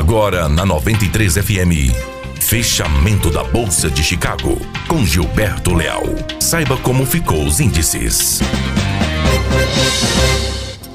Agora na 93 FM. Fechamento da Bolsa de Chicago com Gilberto Leal. Saiba como ficou os índices.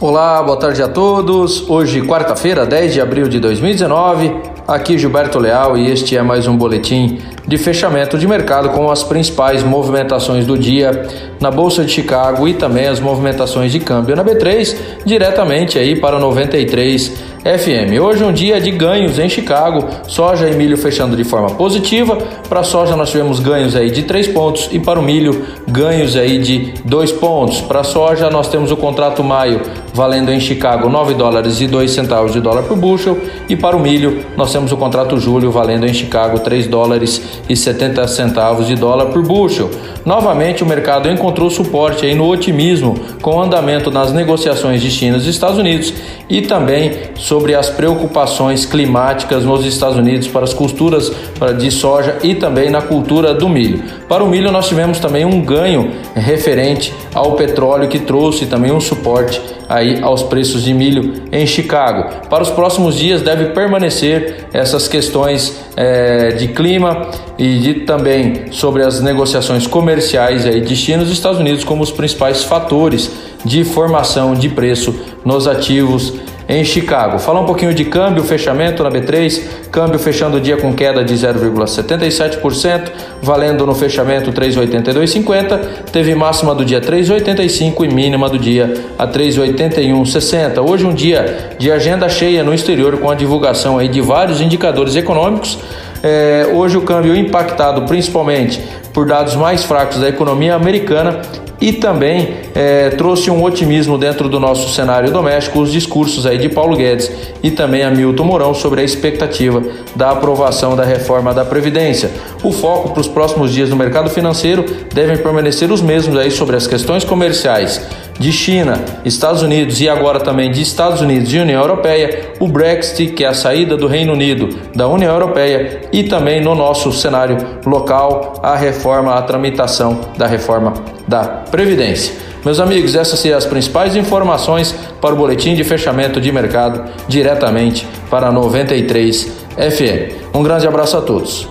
Olá, boa tarde a todos. Hoje, quarta-feira, 10 de abril de 2019. Aqui Gilberto Leal e este é mais um boletim de fechamento de mercado com as principais movimentações do dia na Bolsa de Chicago e também as movimentações de câmbio na B3, diretamente aí para 93 FM. Hoje é um dia de ganhos em Chicago, soja e milho fechando de forma positiva. Para soja nós tivemos ganhos aí de 3 pontos e para o milho ganhos aí de 2 pontos. Para soja nós temos o contrato maio valendo em Chicago 9 dólares e 2 centavos de dólar por bushel e para o milho nós temos o contrato julho valendo em Chicago 3 dólares e 70 centavos de dólar por bushel. Novamente o mercado encontrou suporte aí no otimismo com o andamento nas negociações de China e Estados Unidos e também sobre as preocupações climáticas nos Estados Unidos para as culturas de soja e também na cultura do milho. Para o milho nós tivemos também um ganho referente ao petróleo que trouxe também um suporte aí aos preços de milho em Chicago. Para os próximos dias deve permanecer essas questões é, de clima e de, também sobre as negociações comerciais aí de China e Estados Unidos como os principais fatores de formação de preço nos ativos em Chicago. Falar um pouquinho de câmbio, fechamento na B3, câmbio fechando o dia com queda de 0,77%, valendo no fechamento 3,8250, teve máxima do dia 3,85 e mínima do dia a 3,8160. Hoje um dia de agenda cheia no exterior com a divulgação aí de vários indicadores econômicos. É, hoje o câmbio impactado principalmente por dados mais fracos da economia americana e também é, trouxe um otimismo dentro do nosso cenário doméstico os discursos aí de Paulo Guedes e também Hamilton Mourão sobre a expectativa da aprovação da reforma da Previdência. O foco para os próximos dias no mercado financeiro devem permanecer os mesmos aí sobre as questões comerciais de China, Estados Unidos e agora também de Estados Unidos e União Europeia, o Brexit, que é a saída do Reino Unido da União Europeia, e também no nosso cenário local, a reforma, a tramitação da reforma da Previdência. Meus amigos, essas são as principais informações para o boletim de fechamento de mercado diretamente para 93 FM. Um grande abraço a todos.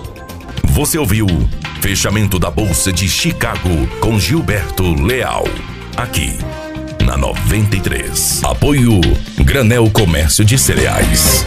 Você ouviu Fechamento da Bolsa de Chicago com Gilberto Leal aqui na 93. Apoio Granel Comércio de Cereais.